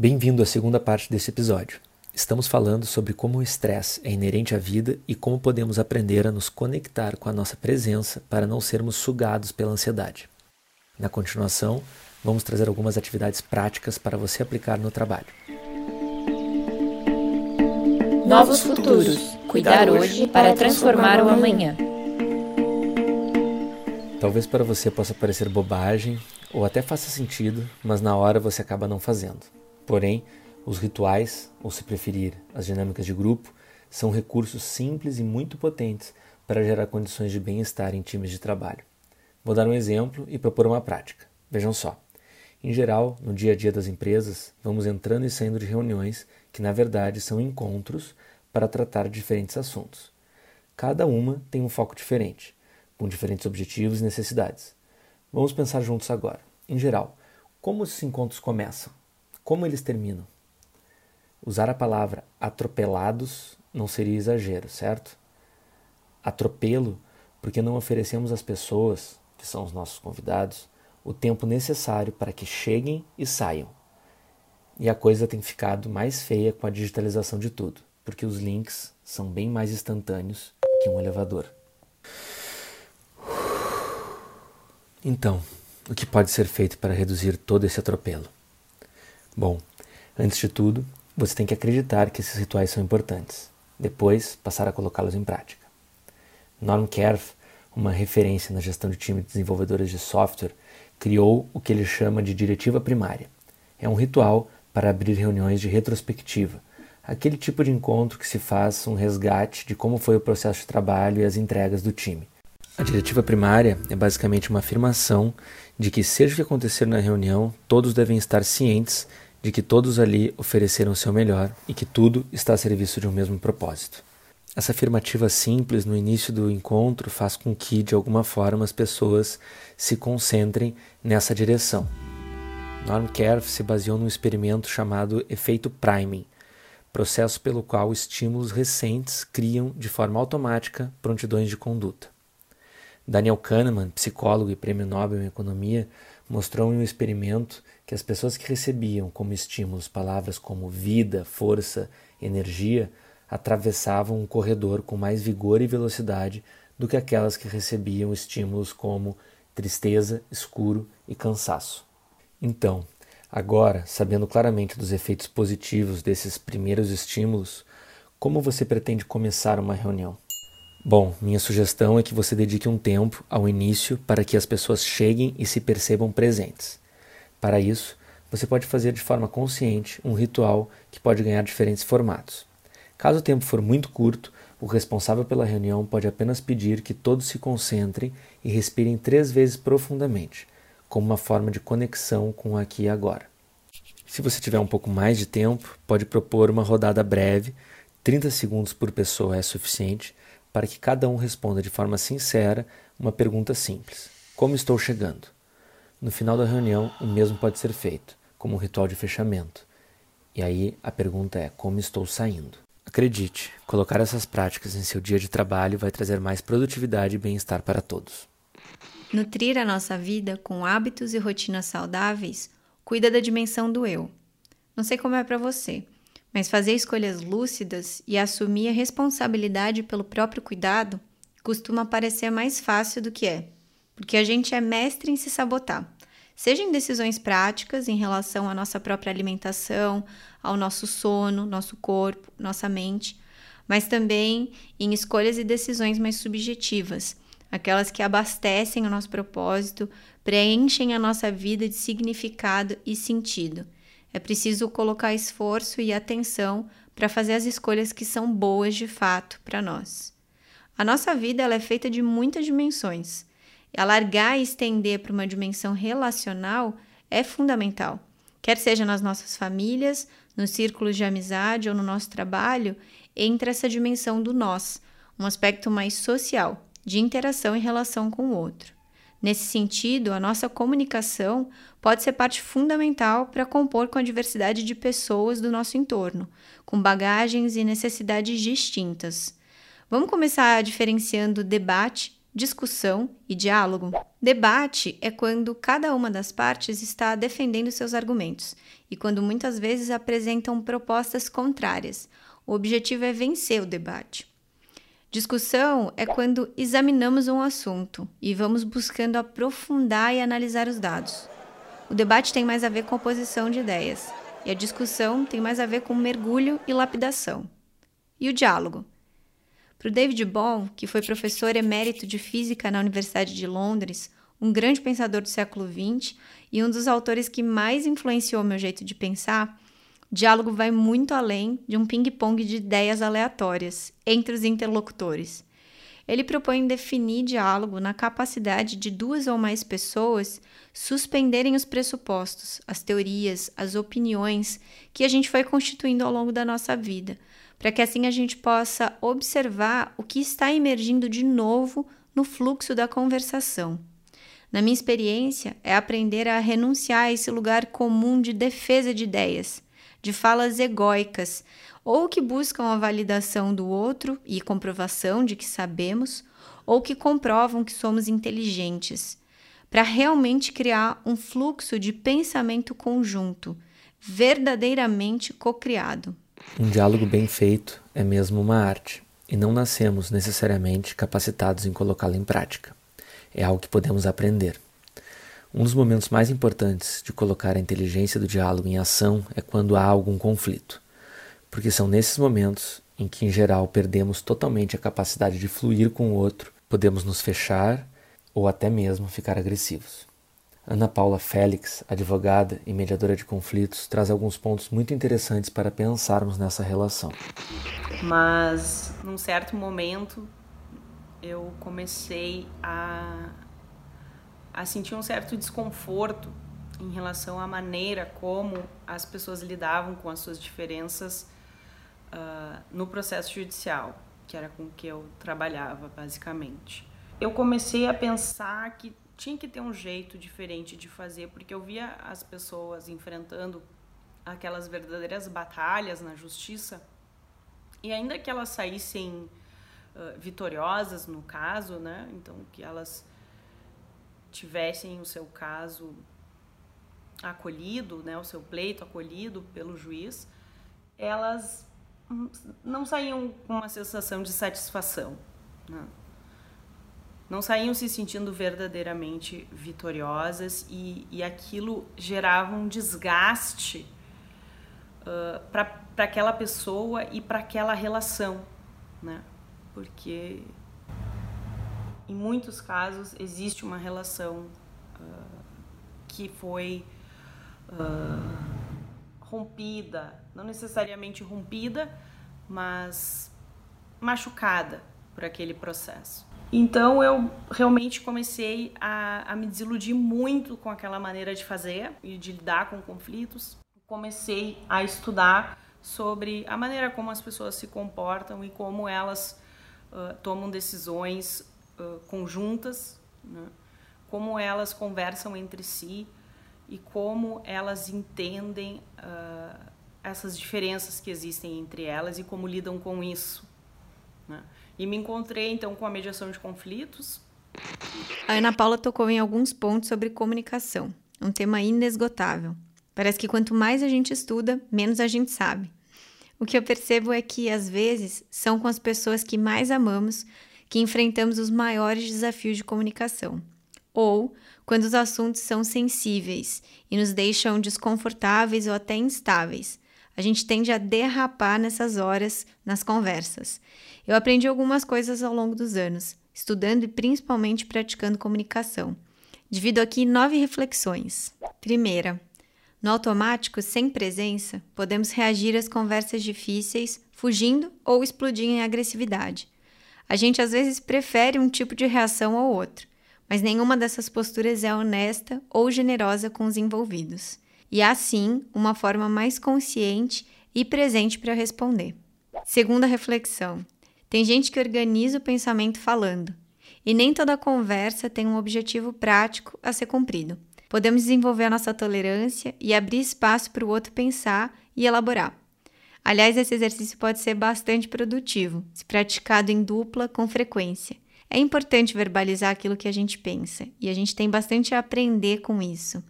Bem-vindo à segunda parte desse episódio. Estamos falando sobre como o estresse é inerente à vida e como podemos aprender a nos conectar com a nossa presença para não sermos sugados pela ansiedade. Na continuação, vamos trazer algumas atividades práticas para você aplicar no trabalho. Novos futuros. Cuidar hoje para transformar o amanhã. Talvez para você possa parecer bobagem ou até faça sentido, mas na hora você acaba não fazendo. Porém, os rituais, ou se preferir, as dinâmicas de grupo, são recursos simples e muito potentes para gerar condições de bem-estar em times de trabalho. Vou dar um exemplo e propor uma prática. Vejam só. Em geral, no dia a dia das empresas, vamos entrando e saindo de reuniões que, na verdade, são encontros para tratar diferentes assuntos. Cada uma tem um foco diferente, com diferentes objetivos e necessidades. Vamos pensar juntos agora. Em geral, como esses encontros começam? Como eles terminam? Usar a palavra atropelados não seria exagero, certo? Atropelo porque não oferecemos às pessoas, que são os nossos convidados, o tempo necessário para que cheguem e saiam. E a coisa tem ficado mais feia com a digitalização de tudo, porque os links são bem mais instantâneos que um elevador. Então, o que pode ser feito para reduzir todo esse atropelo? Bom, antes de tudo, você tem que acreditar que esses rituais são importantes, depois passar a colocá-los em prática. Norm Kerf, uma referência na gestão de time de desenvolvedores de software, criou o que ele chama de diretiva primária. É um ritual para abrir reuniões de retrospectiva, aquele tipo de encontro que se faz um resgate de como foi o processo de trabalho e as entregas do time. A diretiva primária é basicamente uma afirmação de que, seja o que acontecer na reunião, todos devem estar cientes de que todos ali ofereceram o seu melhor e que tudo está a serviço de um mesmo propósito. Essa afirmativa simples no início do encontro faz com que, de alguma forma, as pessoas se concentrem nessa direção. Norm Kerf se baseou num experimento chamado efeito priming, processo pelo qual estímulos recentes criam, de forma automática, prontidões de conduta. Daniel Kahneman, psicólogo e prêmio Nobel em Economia, mostrou em um experimento que as pessoas que recebiam como estímulos palavras como vida, força, energia, atravessavam um corredor com mais vigor e velocidade do que aquelas que recebiam estímulos como tristeza, escuro e cansaço. Então, agora, sabendo claramente dos efeitos positivos desses primeiros estímulos, como você pretende começar uma reunião? Bom, minha sugestão é que você dedique um tempo ao início para que as pessoas cheguem e se percebam presentes. Para isso, você pode fazer de forma consciente um ritual que pode ganhar diferentes formatos. Caso o tempo for muito curto, o responsável pela reunião pode apenas pedir que todos se concentrem e respirem três vezes profundamente, como uma forma de conexão com o aqui e agora. Se você tiver um pouco mais de tempo, pode propor uma rodada breve, 30 segundos por pessoa é suficiente, para que cada um responda de forma sincera uma pergunta simples: Como estou chegando? No final da reunião, o mesmo pode ser feito, como um ritual de fechamento. E aí a pergunta é: Como estou saindo? Acredite, colocar essas práticas em seu dia de trabalho vai trazer mais produtividade e bem-estar para todos. Nutrir a nossa vida com hábitos e rotinas saudáveis cuida da dimensão do eu. Não sei como é para você, mas fazer escolhas lúcidas e assumir a responsabilidade pelo próprio cuidado costuma parecer mais fácil do que é, porque a gente é mestre em se sabotar, seja em decisões práticas em relação à nossa própria alimentação, ao nosso sono, nosso corpo, nossa mente, mas também em escolhas e decisões mais subjetivas, aquelas que abastecem o nosso propósito, preenchem a nossa vida de significado e sentido é preciso colocar esforço e atenção para fazer as escolhas que são boas de fato para nós. A nossa vida ela é feita de muitas dimensões. Alargar e estender para uma dimensão relacional é fundamental. Quer seja nas nossas famílias, nos círculos de amizade ou no nosso trabalho, entra essa dimensão do nós, um aspecto mais social, de interação e relação com o outro. Nesse sentido, a nossa comunicação pode ser parte fundamental para compor com a diversidade de pessoas do nosso entorno, com bagagens e necessidades distintas. Vamos começar diferenciando debate discussão e diálogo. Debate é quando cada uma das partes está defendendo seus argumentos e quando muitas vezes apresentam propostas contrárias. O objetivo é vencer o debate. Discussão é quando examinamos um assunto e vamos buscando aprofundar e analisar os dados. O debate tem mais a ver com oposição de ideias, e a discussão tem mais a ver com mergulho e lapidação. E o diálogo? Para o David Bohm, que foi professor emérito de física na Universidade de Londres, um grande pensador do século XX e um dos autores que mais influenciou meu jeito de pensar, diálogo vai muito além de um ping-pong de ideias aleatórias entre os interlocutores. Ele propõe definir diálogo na capacidade de duas ou mais pessoas suspenderem os pressupostos, as teorias, as opiniões que a gente foi constituindo ao longo da nossa vida, para que assim a gente possa observar o que está emergindo de novo no fluxo da conversação. Na minha experiência, é aprender a renunciar a esse lugar comum de defesa de ideias, de falas egóicas, ou que buscam a validação do outro e comprovação de que sabemos, ou que comprovam que somos inteligentes, para realmente criar um fluxo de pensamento conjunto, verdadeiramente cocriado. Um diálogo bem feito é mesmo uma arte, e não nascemos necessariamente capacitados em colocá-la em prática. É algo que podemos aprender. Um dos momentos mais importantes de colocar a inteligência do diálogo em ação é quando há algum conflito, porque são nesses momentos em que, em geral, perdemos totalmente a capacidade de fluir com o outro, podemos nos fechar ou até mesmo ficar agressivos. Ana Paula Félix, advogada e mediadora de conflitos, traz alguns pontos muito interessantes para pensarmos nessa relação. Mas, num certo momento, eu comecei a a sentir um certo desconforto em relação à maneira como as pessoas lidavam com as suas diferenças uh, no processo judicial, que era com que eu trabalhava basicamente. Eu comecei a pensar que tinha que ter um jeito diferente de fazer, porque eu via as pessoas enfrentando aquelas verdadeiras batalhas na justiça e ainda que elas saíssem uh, vitoriosas no caso, né? Então que elas tivessem o seu caso acolhido, né, o seu pleito acolhido pelo juiz, elas não saíam com uma sensação de satisfação. Né? Não saíam se sentindo verdadeiramente vitoriosas e, e aquilo gerava um desgaste uh, para aquela pessoa e para aquela relação, né? Porque em muitos casos existe uma relação uh, que foi uh, rompida, não necessariamente rompida, mas machucada por aquele processo. Então eu realmente comecei a, a, me desiludir muito com aquela maneira de fazer e de lidar com conflitos. Comecei a estudar sobre a maneira como as pessoas se comportam e como elas uh, tomam decisões conjuntas, né? como elas conversam entre si e como elas entendem uh, essas diferenças que existem entre elas e como lidam com isso. Né? E me encontrei então com a mediação de conflitos. A Ana Paula tocou em alguns pontos sobre comunicação, um tema inesgotável. Parece que quanto mais a gente estuda, menos a gente sabe. O que eu percebo é que, às vezes, são com as pessoas que mais amamos que enfrentamos os maiores desafios de comunicação, ou quando os assuntos são sensíveis e nos deixam desconfortáveis ou até instáveis. A gente tende a derrapar nessas horas nas conversas. Eu aprendi algumas coisas ao longo dos anos, estudando e principalmente praticando comunicação. Divido aqui nove reflexões. Primeira, no automático, sem presença, podemos reagir às conversas difíceis, fugindo ou explodindo em agressividade. A gente às vezes prefere um tipo de reação ao outro, mas nenhuma dessas posturas é honesta ou generosa com os envolvidos. E há sim uma forma mais consciente e presente para responder. Segunda reflexão: tem gente que organiza o pensamento falando, e nem toda conversa tem um objetivo prático a ser cumprido. Podemos desenvolver a nossa tolerância e abrir espaço para o outro pensar e elaborar. Aliás, esse exercício pode ser bastante produtivo, se praticado em dupla com frequência. É importante verbalizar aquilo que a gente pensa e a gente tem bastante a aprender com isso.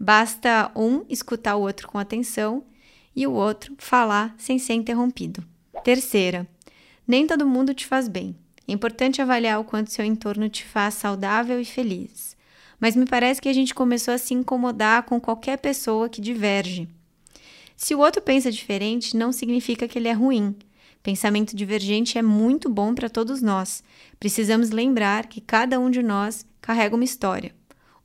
Basta um escutar o outro com atenção e o outro falar sem ser interrompido. Terceira, nem todo mundo te faz bem. É importante avaliar o quanto seu entorno te faz saudável e feliz. Mas me parece que a gente começou a se incomodar com qualquer pessoa que diverge. Se o outro pensa diferente, não significa que ele é ruim. Pensamento divergente é muito bom para todos nós. Precisamos lembrar que cada um de nós carrega uma história.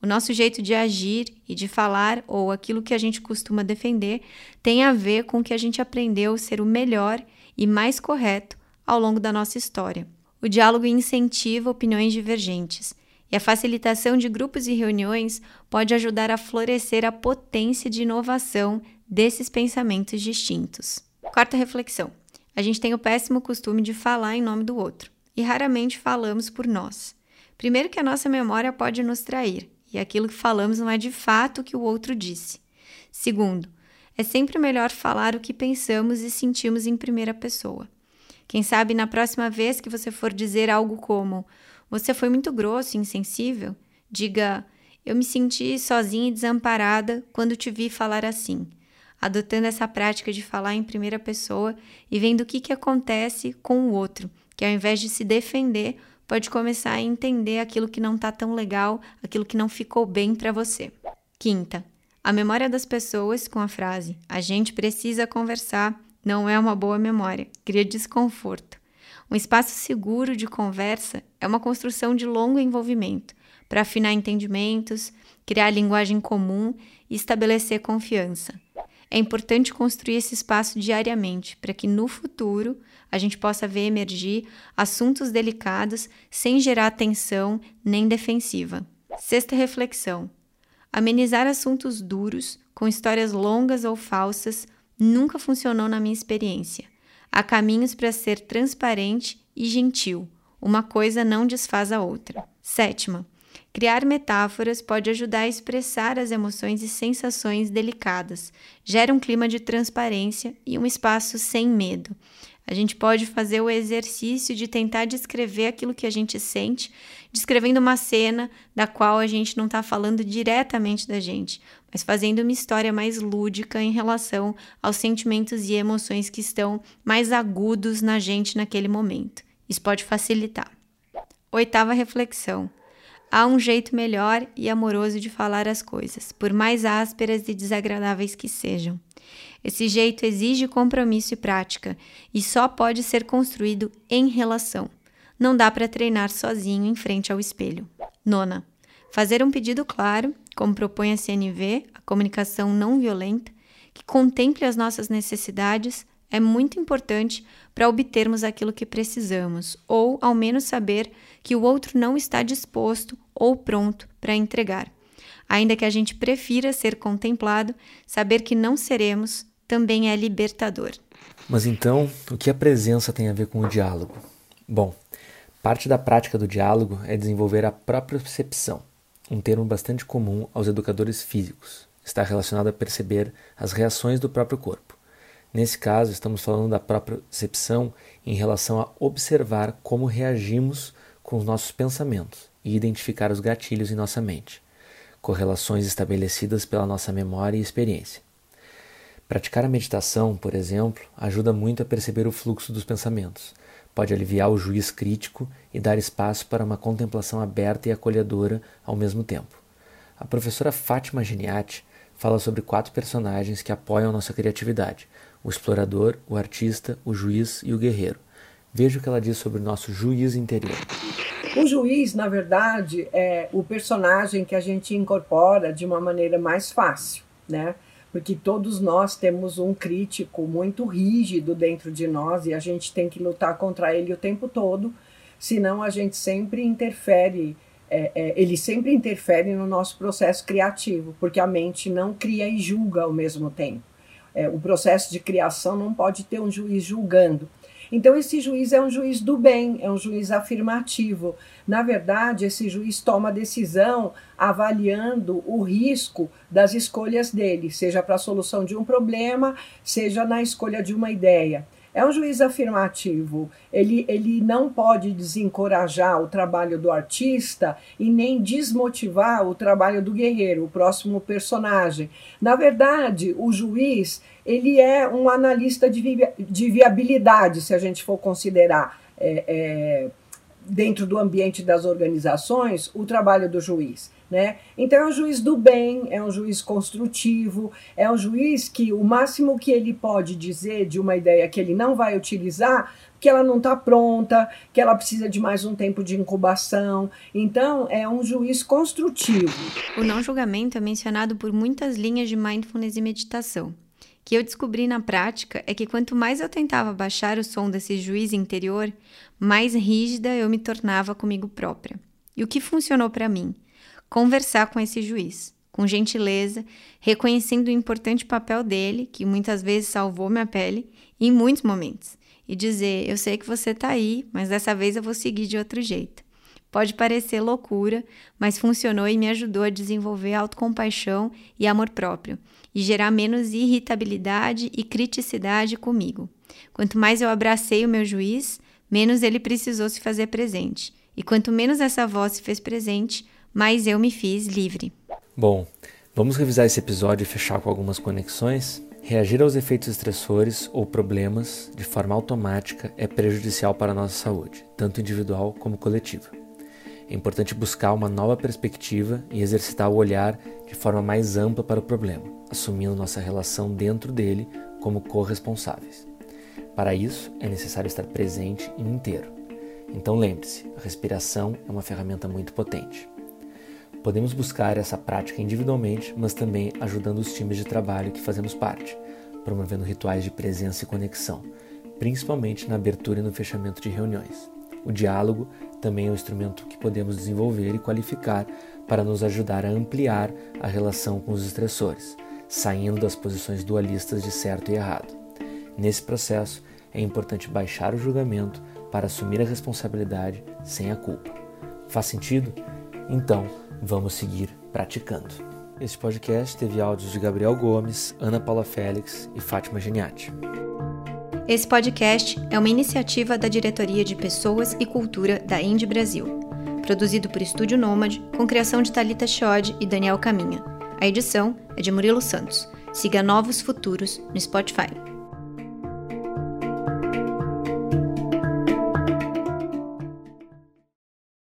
O nosso jeito de agir e de falar, ou aquilo que a gente costuma defender, tem a ver com o que a gente aprendeu ser o melhor e mais correto ao longo da nossa história. O diálogo incentiva opiniões divergentes, e a facilitação de grupos e reuniões pode ajudar a florescer a potência de inovação desses pensamentos distintos. Quarta reflexão. A gente tem o péssimo costume de falar em nome do outro e raramente falamos por nós. Primeiro, que a nossa memória pode nos trair e aquilo que falamos não é de fato o que o outro disse. Segundo, é sempre melhor falar o que pensamos e sentimos em primeira pessoa. Quem sabe na próxima vez que você for dizer algo como: Você foi muito grosso e insensível, diga: Eu me senti sozinha e desamparada quando te vi falar assim adotando essa prática de falar em primeira pessoa e vendo o que, que acontece com o outro, que ao invés de se defender, pode começar a entender aquilo que não está tão legal, aquilo que não ficou bem para você. Quinta, a memória das pessoas com a frase a gente precisa conversar não é uma boa memória, cria desconforto. Um espaço seguro de conversa é uma construção de longo envolvimento para afinar entendimentos, criar linguagem comum e estabelecer confiança. É importante construir esse espaço diariamente para que no futuro a gente possa ver emergir assuntos delicados sem gerar tensão nem defensiva. Sexta reflexão: amenizar assuntos duros com histórias longas ou falsas nunca funcionou na minha experiência. Há caminhos para ser transparente e gentil. Uma coisa não desfaz a outra. Sétima, Criar metáforas pode ajudar a expressar as emoções e sensações delicadas, gera um clima de transparência e um espaço sem medo. A gente pode fazer o exercício de tentar descrever aquilo que a gente sente, descrevendo uma cena da qual a gente não está falando diretamente da gente, mas fazendo uma história mais lúdica em relação aos sentimentos e emoções que estão mais agudos na gente naquele momento. Isso pode facilitar. Oitava reflexão. Há um jeito melhor e amoroso de falar as coisas, por mais ásperas e desagradáveis que sejam. Esse jeito exige compromisso e prática e só pode ser construído em relação. Não dá para treinar sozinho em frente ao espelho. Nona, fazer um pedido claro, como propõe a CNV, a comunicação não violenta, que contemple as nossas necessidades, é muito importante para obtermos aquilo que precisamos, ou ao menos saber que o outro não está disposto ou pronto para entregar. Ainda que a gente prefira ser contemplado, saber que não seremos também é libertador. Mas então, o que a presença tem a ver com o diálogo? Bom, parte da prática do diálogo é desenvolver a própria percepção, um termo bastante comum aos educadores físicos. Está relacionado a perceber as reações do próprio corpo. Nesse caso, estamos falando da própria percepção em relação a observar como reagimos com os nossos pensamentos e identificar os gatilhos em nossa mente, correlações estabelecidas pela nossa memória e experiência. Praticar a meditação, por exemplo, ajuda muito a perceber o fluxo dos pensamentos, pode aliviar o juiz crítico e dar espaço para uma contemplação aberta e acolhedora ao mesmo tempo. A professora Fátima Geniati fala sobre quatro personagens que apoiam nossa criatividade, o explorador, o artista, o juiz e o guerreiro. Veja o que ela diz sobre o nosso juiz interior. O juiz, na verdade, é o personagem que a gente incorpora de uma maneira mais fácil, né? Porque todos nós temos um crítico muito rígido dentro de nós e a gente tem que lutar contra ele o tempo todo, senão a gente sempre interfere, é, é, ele sempre interfere no nosso processo criativo, porque a mente não cria e julga ao mesmo tempo. É, o processo de criação não pode ter um juiz julgando. Então, esse juiz é um juiz do bem, é um juiz afirmativo. Na verdade, esse juiz toma decisão avaliando o risco das escolhas dele, seja para a solução de um problema, seja na escolha de uma ideia. É um juiz afirmativo. Ele, ele não pode desencorajar o trabalho do artista e nem desmotivar o trabalho do guerreiro, o próximo personagem. Na verdade, o juiz ele é um analista de, vi de viabilidade, se a gente for considerar. É, é, dentro do ambiente das organizações o trabalho do juiz. Né? Então é um juiz do bem, é um juiz construtivo, é um juiz que o máximo que ele pode dizer de uma ideia que ele não vai utilizar, que ela não está pronta, que ela precisa de mais um tempo de incubação. Então é um juiz construtivo. O não julgamento é mencionado por muitas linhas de mindfulness e meditação que eu descobri na prática é que quanto mais eu tentava baixar o som desse juiz interior, mais rígida eu me tornava comigo própria. E o que funcionou para mim? Conversar com esse juiz, com gentileza, reconhecendo o importante papel dele, que muitas vezes salvou minha pele, em muitos momentos, e dizer: Eu sei que você está aí, mas dessa vez eu vou seguir de outro jeito. Pode parecer loucura, mas funcionou e me ajudou a desenvolver autocompaixão e amor próprio e gerar menos irritabilidade e criticidade comigo. Quanto mais eu abracei o meu juiz, menos ele precisou se fazer presente. E quanto menos essa voz se fez presente, mais eu me fiz livre. Bom, vamos revisar esse episódio e fechar com algumas conexões? Reagir aos efeitos estressores ou problemas de forma automática é prejudicial para a nossa saúde, tanto individual como coletiva. É importante buscar uma nova perspectiva e exercitar o olhar de forma mais ampla para o problema, assumindo nossa relação dentro dele como corresponsáveis. Para isso, é necessário estar presente e inteiro. Então lembre-se, a respiração é uma ferramenta muito potente. Podemos buscar essa prática individualmente, mas também ajudando os times de trabalho que fazemos parte, promovendo rituais de presença e conexão, principalmente na abertura e no fechamento de reuniões. O diálogo também é um instrumento que podemos desenvolver e qualificar para nos ajudar a ampliar a relação com os estressores, saindo das posições dualistas de certo e errado. Nesse processo, é importante baixar o julgamento para assumir a responsabilidade sem a culpa. Faz sentido? Então, vamos seguir praticando. Este podcast teve áudios de Gabriel Gomes, Ana Paula Félix e Fátima Geniati. Esse podcast é uma iniciativa da Diretoria de Pessoas e Cultura da Indie Brasil, produzido por Estúdio Nômade, com criação de Talita Chiodi e Daniel Caminha. A edição é de Murilo Santos. Siga Novos Futuros no Spotify.